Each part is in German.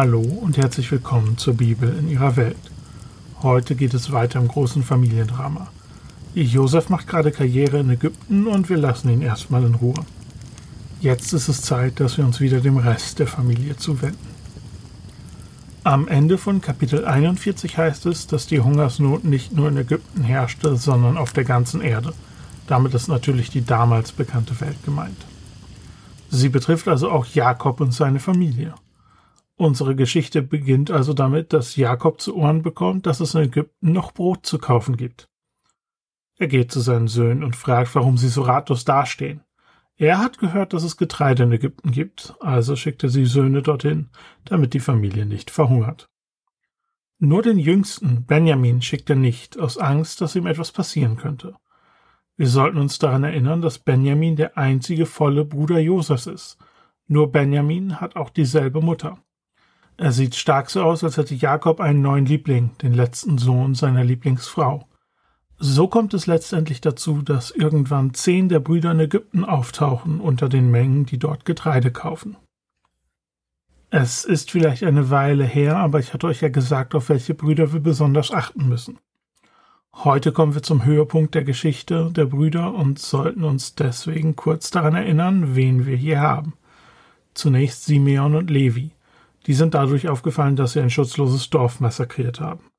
Hallo und herzlich willkommen zur Bibel in ihrer Welt. Heute geht es weiter im großen Familiendrama. Josef macht gerade Karriere in Ägypten und wir lassen ihn erstmal in Ruhe. Jetzt ist es Zeit, dass wir uns wieder dem Rest der Familie zuwenden. Am Ende von Kapitel 41 heißt es, dass die Hungersnot nicht nur in Ägypten herrschte, sondern auf der ganzen Erde. Damit ist natürlich die damals bekannte Welt gemeint. Sie betrifft also auch Jakob und seine Familie. Unsere Geschichte beginnt also damit, dass Jakob zu Ohren bekommt, dass es in Ägypten noch Brot zu kaufen gibt. Er geht zu seinen Söhnen und fragt, warum sie so ratlos dastehen. Er hat gehört, dass es Getreide in Ägypten gibt, also schickt er sie Söhne dorthin, damit die Familie nicht verhungert. Nur den jüngsten, Benjamin, schickt er nicht, aus Angst, dass ihm etwas passieren könnte. Wir sollten uns daran erinnern, dass Benjamin der einzige volle Bruder Josefs ist. Nur Benjamin hat auch dieselbe Mutter. Er sieht stark so aus, als hätte Jakob einen neuen Liebling, den letzten Sohn seiner Lieblingsfrau. So kommt es letztendlich dazu, dass irgendwann zehn der Brüder in Ägypten auftauchen unter den Mengen, die dort Getreide kaufen. Es ist vielleicht eine Weile her, aber ich hatte euch ja gesagt, auf welche Brüder wir besonders achten müssen. Heute kommen wir zum Höhepunkt der Geschichte der Brüder und sollten uns deswegen kurz daran erinnern, wen wir hier haben. Zunächst Simeon und Levi. Die sind dadurch aufgefallen, dass sie ein schutzloses Dorf massakriert haben.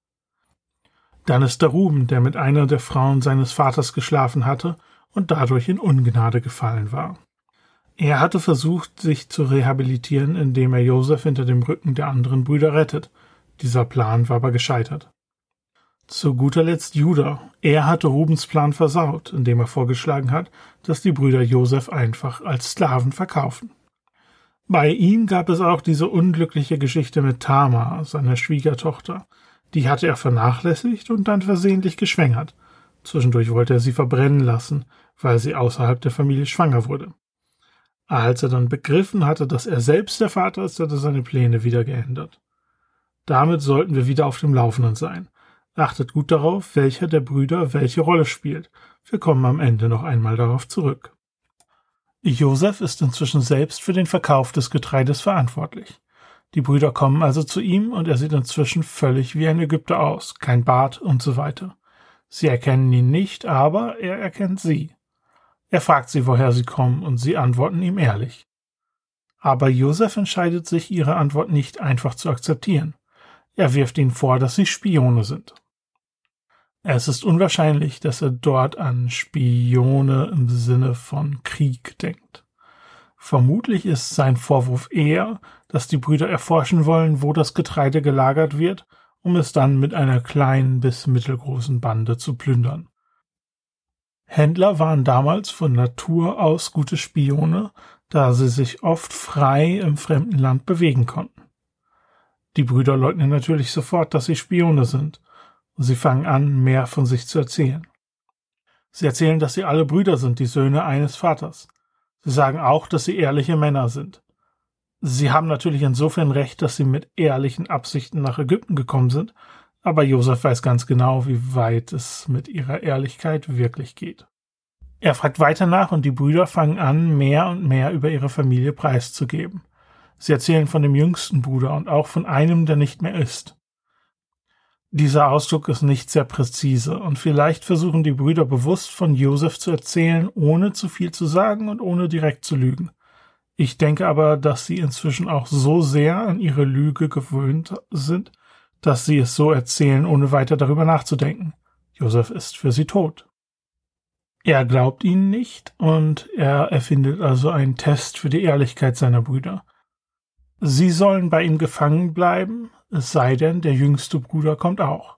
Dann ist der Ruben, der mit einer der Frauen seines Vaters geschlafen hatte und dadurch in Ungnade gefallen war. Er hatte versucht, sich zu rehabilitieren, indem er Josef hinter dem Rücken der anderen Brüder rettet. Dieser Plan war aber gescheitert. Zu guter Letzt Judah. Er hatte Rubens Plan versaut, indem er vorgeschlagen hat, dass die Brüder Josef einfach als Sklaven verkaufen. Bei ihm gab es auch diese unglückliche Geschichte mit Tama, seiner Schwiegertochter. Die hatte er vernachlässigt und dann versehentlich geschwängert. Zwischendurch wollte er sie verbrennen lassen, weil sie außerhalb der Familie schwanger wurde. Als er dann begriffen hatte, dass er selbst der Vater ist, hat er seine Pläne wieder geändert. Damit sollten wir wieder auf dem Laufenden sein. Achtet gut darauf, welcher der Brüder welche Rolle spielt. Wir kommen am Ende noch einmal darauf zurück. Josef ist inzwischen selbst für den Verkauf des Getreides verantwortlich. Die Brüder kommen also zu ihm und er sieht inzwischen völlig wie ein Ägypter aus, kein Bart und so weiter. Sie erkennen ihn nicht, aber er erkennt sie. Er fragt sie, woher sie kommen, und sie antworten ihm ehrlich. Aber Josef entscheidet sich, ihre Antwort nicht einfach zu akzeptieren. Er wirft ihnen vor, dass sie Spione sind. Es ist unwahrscheinlich, dass er dort an Spione im Sinne von Krieg denkt. Vermutlich ist sein Vorwurf eher, dass die Brüder erforschen wollen, wo das Getreide gelagert wird, um es dann mit einer kleinen bis mittelgroßen Bande zu plündern. Händler waren damals von Natur aus gute Spione, da sie sich oft frei im fremden Land bewegen konnten. Die Brüder leugnen natürlich sofort, dass sie Spione sind Sie fangen an, mehr von sich zu erzählen. Sie erzählen, dass sie alle Brüder sind, die Söhne eines Vaters. Sie sagen auch, dass sie ehrliche Männer sind. Sie haben natürlich insofern recht, dass sie mit ehrlichen Absichten nach Ägypten gekommen sind, aber Josef weiß ganz genau, wie weit es mit ihrer Ehrlichkeit wirklich geht. Er fragt weiter nach und die Brüder fangen an, mehr und mehr über ihre Familie preiszugeben. Sie erzählen von dem jüngsten Bruder und auch von einem, der nicht mehr ist. Dieser Ausdruck ist nicht sehr präzise und vielleicht versuchen die Brüder bewusst von Josef zu erzählen, ohne zu viel zu sagen und ohne direkt zu lügen. Ich denke aber, dass sie inzwischen auch so sehr an ihre Lüge gewöhnt sind, dass sie es so erzählen, ohne weiter darüber nachzudenken. Josef ist für sie tot. Er glaubt ihnen nicht und er erfindet also einen Test für die Ehrlichkeit seiner Brüder. Sie sollen bei ihm gefangen bleiben, es sei denn, der jüngste Bruder kommt auch.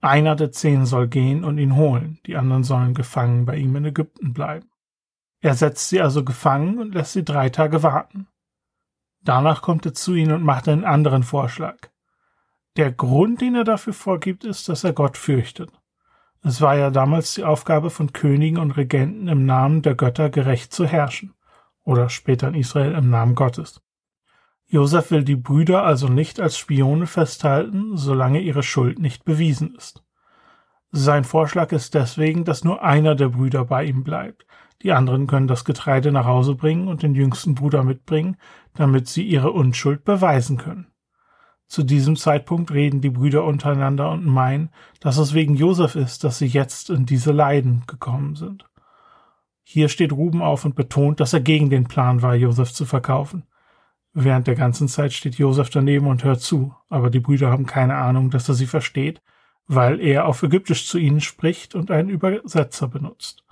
Einer der zehn soll gehen und ihn holen, die anderen sollen gefangen bei ihm in Ägypten bleiben. Er setzt sie also gefangen und lässt sie drei Tage warten. Danach kommt er zu ihnen und macht einen anderen Vorschlag. Der Grund, den er dafür vorgibt, ist, dass er Gott fürchtet. Es war ja damals die Aufgabe von Königen und Regenten im Namen der Götter gerecht zu herrschen, oder später in Israel im Namen Gottes. Josef will die Brüder also nicht als Spione festhalten, solange ihre Schuld nicht bewiesen ist. Sein Vorschlag ist deswegen, dass nur einer der Brüder bei ihm bleibt. Die anderen können das Getreide nach Hause bringen und den jüngsten Bruder mitbringen, damit sie ihre Unschuld beweisen können. Zu diesem Zeitpunkt reden die Brüder untereinander und meinen, dass es wegen Josef ist, dass sie jetzt in diese Leiden gekommen sind. Hier steht Ruben auf und betont, dass er gegen den Plan war, Josef zu verkaufen. Während der ganzen Zeit steht Josef daneben und hört zu, aber die Brüder haben keine Ahnung, dass er sie versteht, weil er auf Ägyptisch zu ihnen spricht und einen Übersetzer benutzt.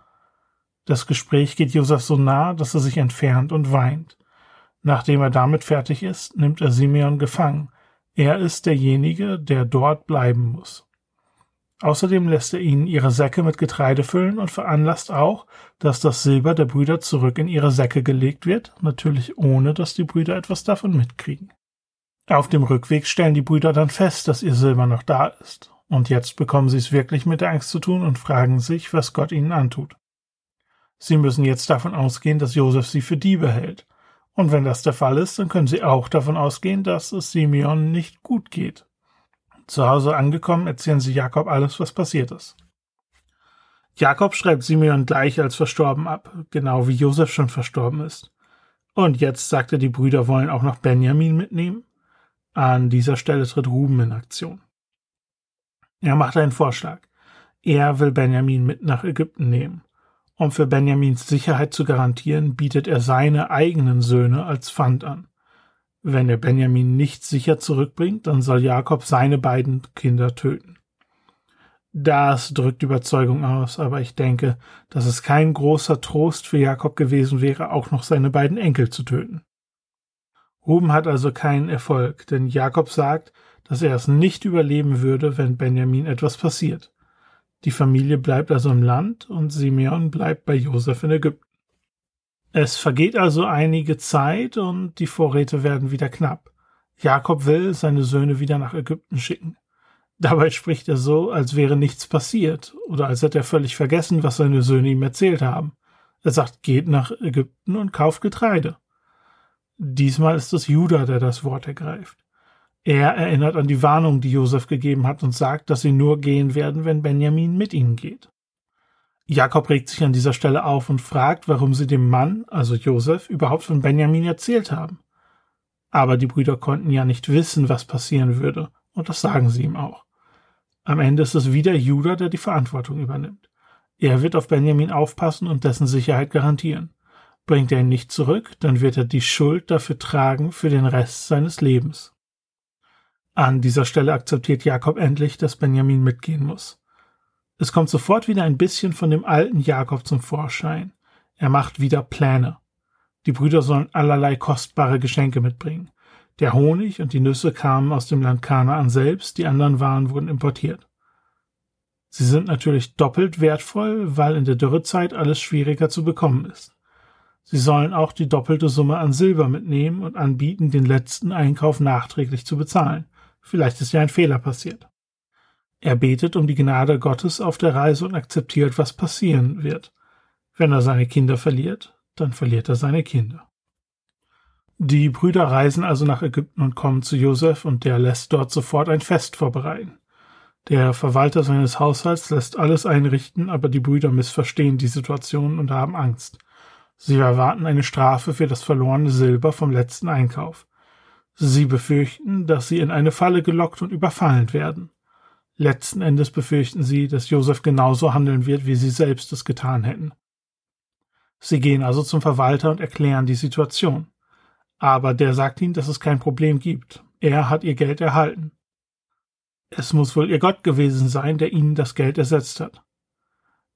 Das Gespräch geht Josef so nah, dass er sich entfernt und weint. Nachdem er damit fertig ist, nimmt er Simeon gefangen. Er ist derjenige, der dort bleiben muss. Außerdem lässt er ihnen ihre Säcke mit Getreide füllen und veranlasst auch, dass das Silber der Brüder zurück in ihre Säcke gelegt wird, natürlich ohne, dass die Brüder etwas davon mitkriegen. Auf dem Rückweg stellen die Brüder dann fest, dass ihr Silber noch da ist, und jetzt bekommen sie es wirklich mit der Angst zu tun und fragen sich, was Gott ihnen antut. Sie müssen jetzt davon ausgehen, dass Josef sie für Diebe hält, und wenn das der Fall ist, dann können sie auch davon ausgehen, dass es Simeon nicht gut geht. Zu Hause angekommen, erzählen sie Jakob alles, was passiert ist. Jakob schreibt Simeon gleich als verstorben ab, genau wie Josef schon verstorben ist. Und jetzt sagt er, die Brüder wollen auch noch Benjamin mitnehmen. An dieser Stelle tritt Ruben in Aktion. Er macht einen Vorschlag. Er will Benjamin mit nach Ägypten nehmen. Um für Benjamins Sicherheit zu garantieren, bietet er seine eigenen Söhne als Pfand an. Wenn er Benjamin nicht sicher zurückbringt, dann soll Jakob seine beiden Kinder töten. Das drückt Überzeugung aus, aber ich denke, dass es kein großer Trost für Jakob gewesen wäre, auch noch seine beiden Enkel zu töten. Ruben hat also keinen Erfolg, denn Jakob sagt, dass er es nicht überleben würde, wenn Benjamin etwas passiert. Die Familie bleibt also im Land und Simeon bleibt bei Josef in Ägypten. Es vergeht also einige Zeit und die Vorräte werden wieder knapp. Jakob will seine Söhne wieder nach Ägypten schicken. Dabei spricht er so, als wäre nichts passiert oder als hätte er völlig vergessen, was seine Söhne ihm erzählt haben. Er sagt, geht nach Ägypten und kauft Getreide. Diesmal ist es Judah, der das Wort ergreift. Er erinnert an die Warnung, die Josef gegeben hat und sagt, dass sie nur gehen werden, wenn Benjamin mit ihnen geht. Jakob regt sich an dieser Stelle auf und fragt, warum sie dem Mann, also Josef, überhaupt von Benjamin erzählt haben. Aber die Brüder konnten ja nicht wissen, was passieren würde, und das sagen sie ihm auch. Am Ende ist es wieder Judah, der die Verantwortung übernimmt. Er wird auf Benjamin aufpassen und dessen Sicherheit garantieren. Bringt er ihn nicht zurück, dann wird er die Schuld dafür tragen für den Rest seines Lebens. An dieser Stelle akzeptiert Jakob endlich, dass Benjamin mitgehen muss. Es kommt sofort wieder ein bisschen von dem alten Jakob zum Vorschein. Er macht wieder Pläne. Die Brüder sollen allerlei kostbare Geschenke mitbringen. Der Honig und die Nüsse kamen aus dem Land Kanaan selbst, die anderen Waren wurden importiert. Sie sind natürlich doppelt wertvoll, weil in der Dürrezeit alles schwieriger zu bekommen ist. Sie sollen auch die doppelte Summe an Silber mitnehmen und anbieten, den letzten Einkauf nachträglich zu bezahlen. Vielleicht ist ja ein Fehler passiert. Er betet um die Gnade Gottes auf der Reise und akzeptiert, was passieren wird. Wenn er seine Kinder verliert, dann verliert er seine Kinder. Die Brüder reisen also nach Ägypten und kommen zu Josef und der lässt dort sofort ein Fest vorbereiten. Der Verwalter seines Haushalts lässt alles einrichten, aber die Brüder missverstehen die Situation und haben Angst. Sie erwarten eine Strafe für das verlorene Silber vom letzten Einkauf. Sie befürchten, dass sie in eine Falle gelockt und überfallen werden. Letzten Endes befürchten sie, dass Josef genauso handeln wird, wie sie selbst es getan hätten. Sie gehen also zum Verwalter und erklären die Situation. Aber der sagt ihnen, dass es kein Problem gibt. Er hat ihr Geld erhalten. Es muss wohl ihr Gott gewesen sein, der ihnen das Geld ersetzt hat.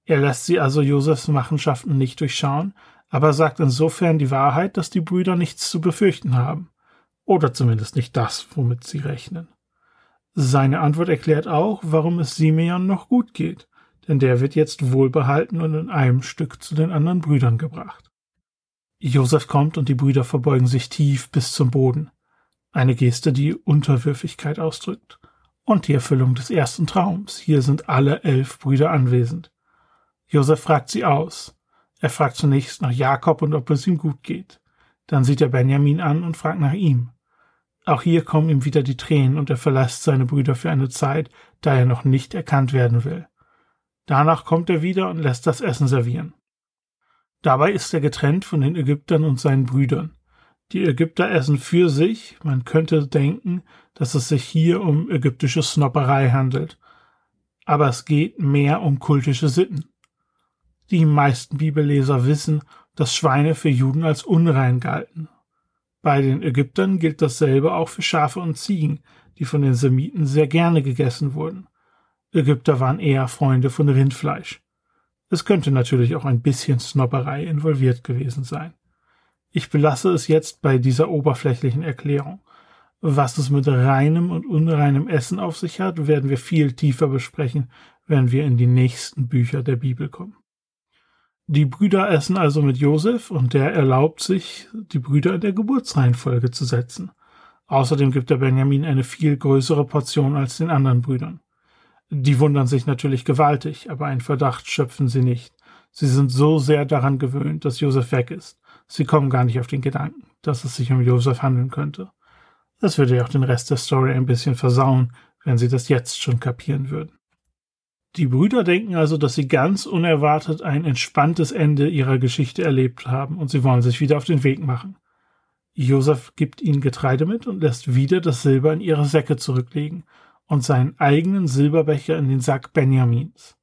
Er lässt sie also Josefs Machenschaften nicht durchschauen, aber sagt insofern die Wahrheit, dass die Brüder nichts zu befürchten haben. Oder zumindest nicht das, womit sie rechnen. Seine Antwort erklärt auch, warum es Simeon noch gut geht, denn der wird jetzt wohlbehalten und in einem Stück zu den anderen Brüdern gebracht. Josef kommt und die Brüder verbeugen sich tief bis zum Boden. Eine Geste, die Unterwürfigkeit ausdrückt. Und die Erfüllung des ersten Traums. Hier sind alle elf Brüder anwesend. Josef fragt sie aus. Er fragt zunächst nach Jakob und ob es ihm gut geht. Dann sieht er Benjamin an und fragt nach ihm. Auch hier kommen ihm wieder die Tränen und er verlässt seine Brüder für eine Zeit, da er noch nicht erkannt werden will. Danach kommt er wieder und lässt das Essen servieren. Dabei ist er getrennt von den Ägyptern und seinen Brüdern. Die Ägypter essen für sich, man könnte denken, dass es sich hier um ägyptische Snopperei handelt. Aber es geht mehr um kultische Sitten. Die meisten Bibelleser wissen, dass Schweine für Juden als unrein galten. Bei den Ägyptern gilt dasselbe auch für Schafe und Ziegen, die von den Semiten sehr gerne gegessen wurden. Ägypter waren eher Freunde von Rindfleisch. Es könnte natürlich auch ein bisschen Snobberei involviert gewesen sein. Ich belasse es jetzt bei dieser oberflächlichen Erklärung. Was es mit reinem und unreinem Essen auf sich hat, werden wir viel tiefer besprechen, wenn wir in die nächsten Bücher der Bibel kommen. Die Brüder essen also mit Josef und der erlaubt sich, die Brüder in der Geburtsreihenfolge zu setzen. Außerdem gibt er Benjamin eine viel größere Portion als den anderen Brüdern. Die wundern sich natürlich gewaltig, aber einen Verdacht schöpfen sie nicht. Sie sind so sehr daran gewöhnt, dass Josef weg ist. Sie kommen gar nicht auf den Gedanken, dass es sich um Josef handeln könnte. Das würde ja auch den Rest der Story ein bisschen versauen, wenn sie das jetzt schon kapieren würden. Die Brüder denken also, dass sie ganz unerwartet ein entspanntes Ende ihrer Geschichte erlebt haben und sie wollen sich wieder auf den Weg machen. Josef gibt ihnen Getreide mit und lässt wieder das Silber in ihre Säcke zurücklegen und seinen eigenen Silberbecher in den Sack Benjamins.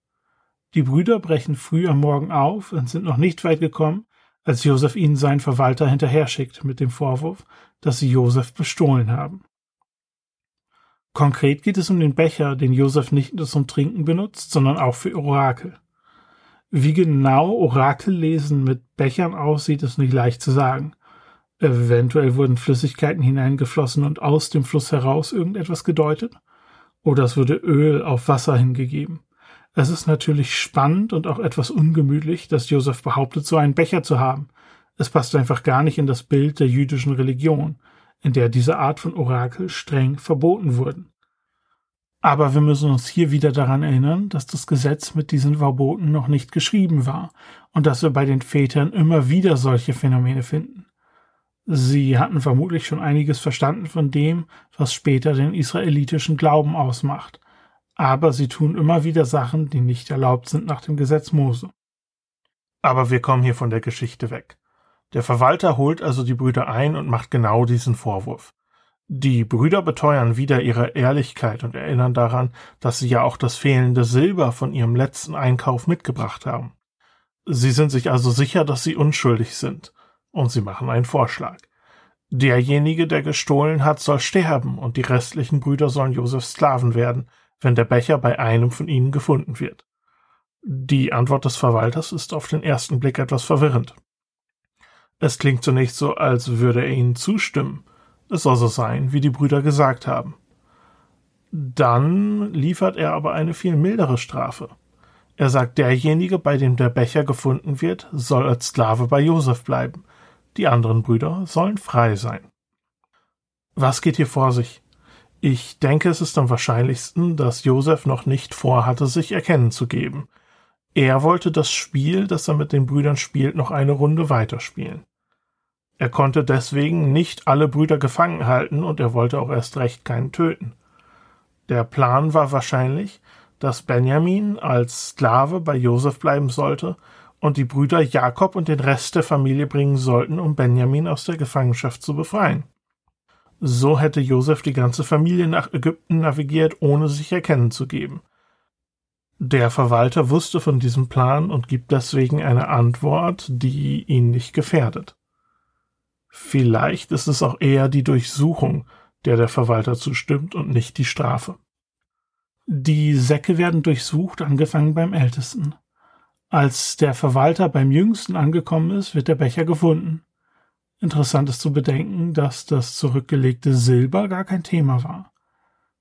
Die Brüder brechen früh am Morgen auf und sind noch nicht weit gekommen, als Josef ihnen seinen Verwalter hinterher schickt mit dem Vorwurf, dass sie Josef bestohlen haben. Konkret geht es um den Becher, den Josef nicht nur zum Trinken benutzt, sondern auch für Orakel. Wie genau Orakellesen mit Bechern aussieht, ist nicht leicht zu sagen. Eventuell wurden Flüssigkeiten hineingeflossen und aus dem Fluss heraus irgendetwas gedeutet. Oder es wurde Öl auf Wasser hingegeben. Es ist natürlich spannend und auch etwas ungemütlich, dass Josef behauptet, so einen Becher zu haben. Es passt einfach gar nicht in das Bild der jüdischen Religion in der diese Art von Orakel streng verboten wurden. Aber wir müssen uns hier wieder daran erinnern, dass das Gesetz mit diesen Verboten noch nicht geschrieben war und dass wir bei den Vätern immer wieder solche Phänomene finden. Sie hatten vermutlich schon einiges verstanden von dem, was später den israelitischen Glauben ausmacht, aber sie tun immer wieder Sachen, die nicht erlaubt sind nach dem Gesetz Mose. Aber wir kommen hier von der Geschichte weg. Der Verwalter holt also die Brüder ein und macht genau diesen Vorwurf. Die Brüder beteuern wieder ihre Ehrlichkeit und erinnern daran, dass sie ja auch das fehlende Silber von ihrem letzten Einkauf mitgebracht haben. Sie sind sich also sicher, dass sie unschuldig sind, und sie machen einen Vorschlag. Derjenige, der gestohlen hat, soll sterben, und die restlichen Brüder sollen Josefs Sklaven werden, wenn der Becher bei einem von ihnen gefunden wird. Die Antwort des Verwalters ist auf den ersten Blick etwas verwirrend. Es klingt zunächst so, als würde er ihnen zustimmen. Es soll so sein, wie die Brüder gesagt haben. Dann liefert er aber eine viel mildere Strafe. Er sagt, derjenige, bei dem der Becher gefunden wird, soll als Sklave bei Josef bleiben. Die anderen Brüder sollen frei sein. Was geht hier vor sich? Ich denke, es ist am wahrscheinlichsten, dass Josef noch nicht vorhatte, sich erkennen zu geben. Er wollte das Spiel, das er mit den Brüdern spielt, noch eine Runde weiterspielen. Er konnte deswegen nicht alle Brüder gefangen halten und er wollte auch erst recht keinen töten. Der Plan war wahrscheinlich, dass Benjamin als Sklave bei Josef bleiben sollte und die Brüder Jakob und den Rest der Familie bringen sollten, um Benjamin aus der Gefangenschaft zu befreien. So hätte Josef die ganze Familie nach Ägypten navigiert, ohne sich erkennen zu geben. Der Verwalter wusste von diesem Plan und gibt deswegen eine Antwort, die ihn nicht gefährdet. Vielleicht ist es auch eher die Durchsuchung, der der Verwalter zustimmt und nicht die Strafe. Die Säcke werden durchsucht, angefangen beim Ältesten. Als der Verwalter beim Jüngsten angekommen ist, wird der Becher gefunden. Interessant ist zu bedenken, dass das zurückgelegte Silber gar kein Thema war.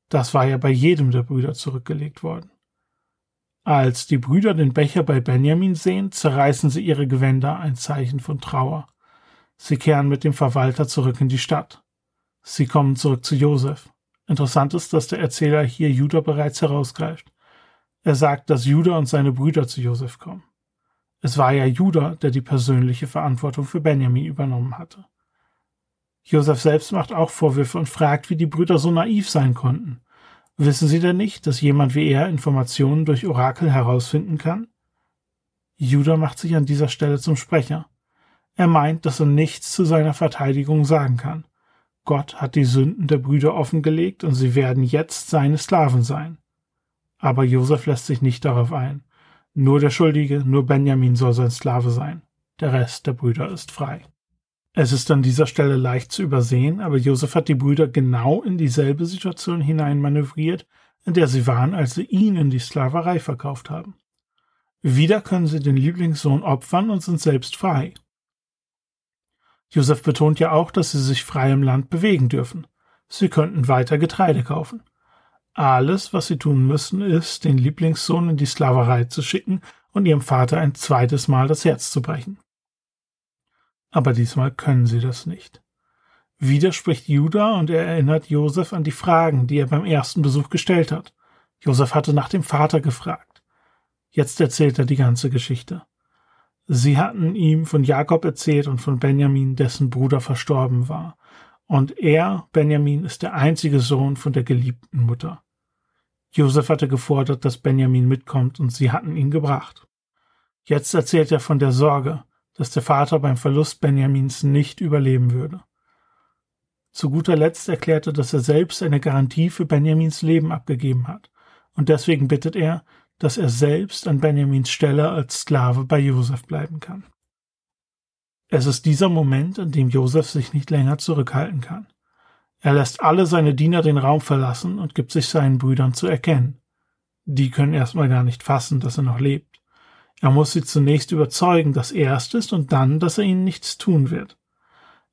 Das war ja bei jedem der Brüder zurückgelegt worden. Als die Brüder den Becher bei Benjamin sehen, zerreißen sie ihre Gewänder, ein Zeichen von Trauer. Sie kehren mit dem Verwalter zurück in die Stadt. Sie kommen zurück zu Josef. Interessant ist, dass der Erzähler hier Judah bereits herausgreift. Er sagt, dass Judah und seine Brüder zu Josef kommen. Es war ja Judah, der die persönliche Verantwortung für Benjamin übernommen hatte. Josef selbst macht auch Vorwürfe und fragt, wie die Brüder so naiv sein konnten. Wissen sie denn nicht, dass jemand wie er Informationen durch Orakel herausfinden kann? Judah macht sich an dieser Stelle zum Sprecher. Er meint, dass er nichts zu seiner Verteidigung sagen kann. Gott hat die Sünden der Brüder offengelegt und sie werden jetzt seine Sklaven sein. Aber Josef lässt sich nicht darauf ein. Nur der Schuldige, nur Benjamin soll sein Sklave sein. Der Rest der Brüder ist frei. Es ist an dieser Stelle leicht zu übersehen, aber Josef hat die Brüder genau in dieselbe Situation hineinmanövriert, in der sie waren, als sie ihn in die Sklaverei verkauft haben. Wieder können sie den Lieblingssohn opfern und sind selbst frei. Josef betont ja auch, dass sie sich frei im Land bewegen dürfen. Sie könnten weiter Getreide kaufen. Alles, was sie tun müssen, ist, den Lieblingssohn in die Sklaverei zu schicken und ihrem Vater ein zweites Mal das Herz zu brechen. Aber diesmal können sie das nicht. Wieder spricht Judah und er erinnert Josef an die Fragen, die er beim ersten Besuch gestellt hat. Josef hatte nach dem Vater gefragt. Jetzt erzählt er die ganze Geschichte. Sie hatten ihm von Jakob erzählt und von Benjamin, dessen Bruder verstorben war. Und er, Benjamin, ist der einzige Sohn von der geliebten Mutter. Josef hatte gefordert, dass Benjamin mitkommt, und sie hatten ihn gebracht. Jetzt erzählt er von der Sorge, dass der Vater beim Verlust Benjamins nicht überleben würde. Zu guter Letzt erklärt er, dass er selbst eine Garantie für Benjamins Leben abgegeben hat, und deswegen bittet er, dass er selbst an Benjamins Stelle als Sklave bei Josef bleiben kann. Es ist dieser Moment, in dem Josef sich nicht länger zurückhalten kann. Er lässt alle seine Diener den Raum verlassen und gibt sich seinen Brüdern zu erkennen. Die können erstmal gar nicht fassen, dass er noch lebt. Er muss sie zunächst überzeugen, dass er es ist und dann, dass er ihnen nichts tun wird.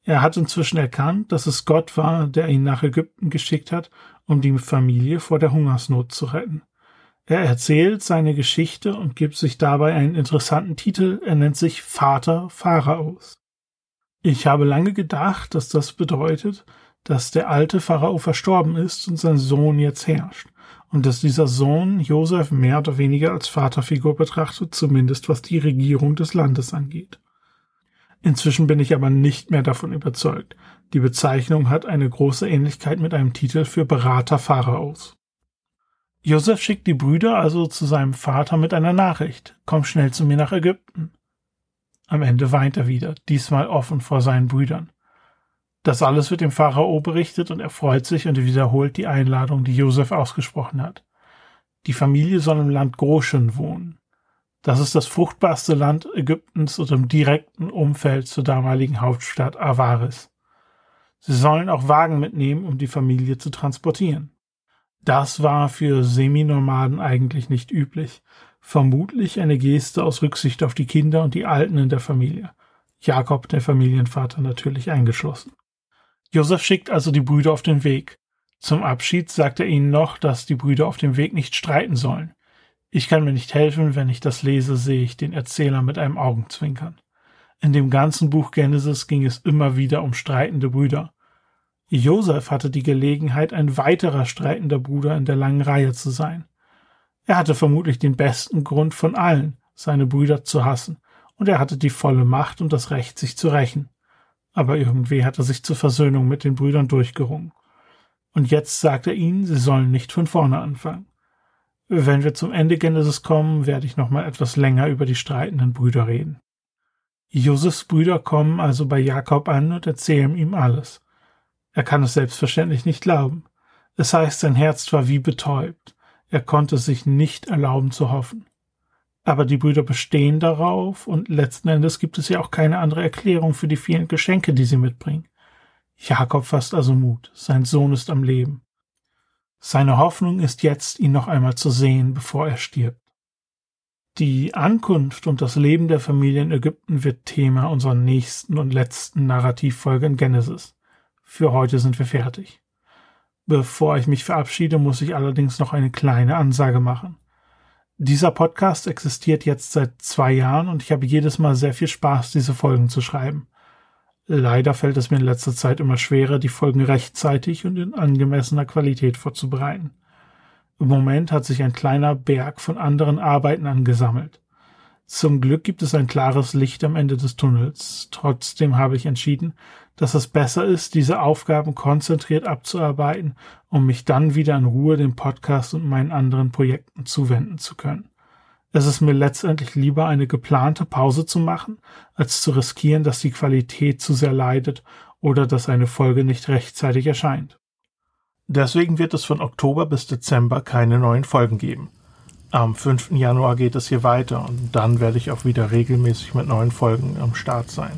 Er hat inzwischen erkannt, dass es Gott war, der ihn nach Ägypten geschickt hat, um die Familie vor der Hungersnot zu retten. Er erzählt seine Geschichte und gibt sich dabei einen interessanten Titel. Er nennt sich Vater Pharaos. Ich habe lange gedacht, dass das bedeutet, dass der alte Pharao verstorben ist und sein Sohn jetzt herrscht und dass dieser Sohn Josef mehr oder weniger als Vaterfigur betrachtet, zumindest was die Regierung des Landes angeht. Inzwischen bin ich aber nicht mehr davon überzeugt. Die Bezeichnung hat eine große Ähnlichkeit mit einem Titel für Berater Pharaos. Josef schickt die Brüder also zu seinem Vater mit einer Nachricht. Komm schnell zu mir nach Ägypten. Am Ende weint er wieder, diesmal offen vor seinen Brüdern. Das alles wird dem Pharao berichtet und er freut sich und wiederholt die Einladung, die Josef ausgesprochen hat. Die Familie soll im Land Goshen wohnen. Das ist das fruchtbarste Land Ägyptens und im direkten Umfeld zur damaligen Hauptstadt Avaris. Sie sollen auch Wagen mitnehmen, um die Familie zu transportieren. Das war für Seminomaden eigentlich nicht üblich. Vermutlich eine Geste aus Rücksicht auf die Kinder und die Alten in der Familie. Jakob, der Familienvater, natürlich eingeschlossen. Josef schickt also die Brüder auf den Weg. Zum Abschied sagt er ihnen noch, dass die Brüder auf dem Weg nicht streiten sollen. Ich kann mir nicht helfen, wenn ich das lese, sehe ich den Erzähler mit einem Augenzwinkern. In dem ganzen Buch Genesis ging es immer wieder um streitende Brüder. Josef hatte die Gelegenheit, ein weiterer streitender Bruder in der langen Reihe zu sein. Er hatte vermutlich den besten Grund von allen, seine Brüder zu hassen, und er hatte die volle Macht und das Recht, sich zu rächen aber irgendwie hat er sich zur Versöhnung mit den Brüdern durchgerungen. Und jetzt sagt er ihnen, sie sollen nicht von vorne anfangen. Wenn wir zum Ende Genesis kommen, werde ich noch mal etwas länger über die streitenden Brüder reden. Josefs Brüder kommen also bei Jakob an und erzählen ihm alles. Er kann es selbstverständlich nicht glauben. Es heißt, sein Herz war wie betäubt. Er konnte sich nicht erlauben zu hoffen. Aber die Brüder bestehen darauf und letzten Endes gibt es ja auch keine andere Erklärung für die vielen Geschenke, die sie mitbringen. Jakob fasst also Mut. Sein Sohn ist am Leben. Seine Hoffnung ist jetzt, ihn noch einmal zu sehen, bevor er stirbt. Die Ankunft und das Leben der Familie in Ägypten wird Thema unserer nächsten und letzten Narrativfolge in Genesis. Für heute sind wir fertig. Bevor ich mich verabschiede, muss ich allerdings noch eine kleine Ansage machen. Dieser Podcast existiert jetzt seit zwei Jahren und ich habe jedes Mal sehr viel Spaß, diese Folgen zu schreiben. Leider fällt es mir in letzter Zeit immer schwerer, die Folgen rechtzeitig und in angemessener Qualität vorzubereiten. Im Moment hat sich ein kleiner Berg von anderen Arbeiten angesammelt. Zum Glück gibt es ein klares Licht am Ende des Tunnels. Trotzdem habe ich entschieden, dass es besser ist, diese Aufgaben konzentriert abzuarbeiten, um mich dann wieder in Ruhe dem Podcast und meinen anderen Projekten zuwenden zu können. Es ist mir letztendlich lieber, eine geplante Pause zu machen, als zu riskieren, dass die Qualität zu sehr leidet oder dass eine Folge nicht rechtzeitig erscheint. Deswegen wird es von Oktober bis Dezember keine neuen Folgen geben. Am 5. Januar geht es hier weiter und dann werde ich auch wieder regelmäßig mit neuen Folgen am Start sein.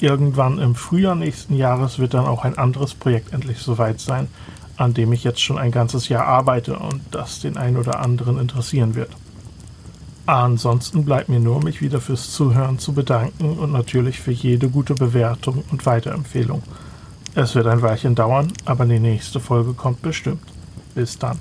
Irgendwann im Frühjahr nächsten Jahres wird dann auch ein anderes Projekt endlich soweit sein, an dem ich jetzt schon ein ganzes Jahr arbeite und das den einen oder anderen interessieren wird. Ansonsten bleibt mir nur, mich wieder fürs Zuhören zu bedanken und natürlich für jede gute Bewertung und Weiterempfehlung. Es wird ein Weilchen dauern, aber die nächste Folge kommt bestimmt. Bis dann.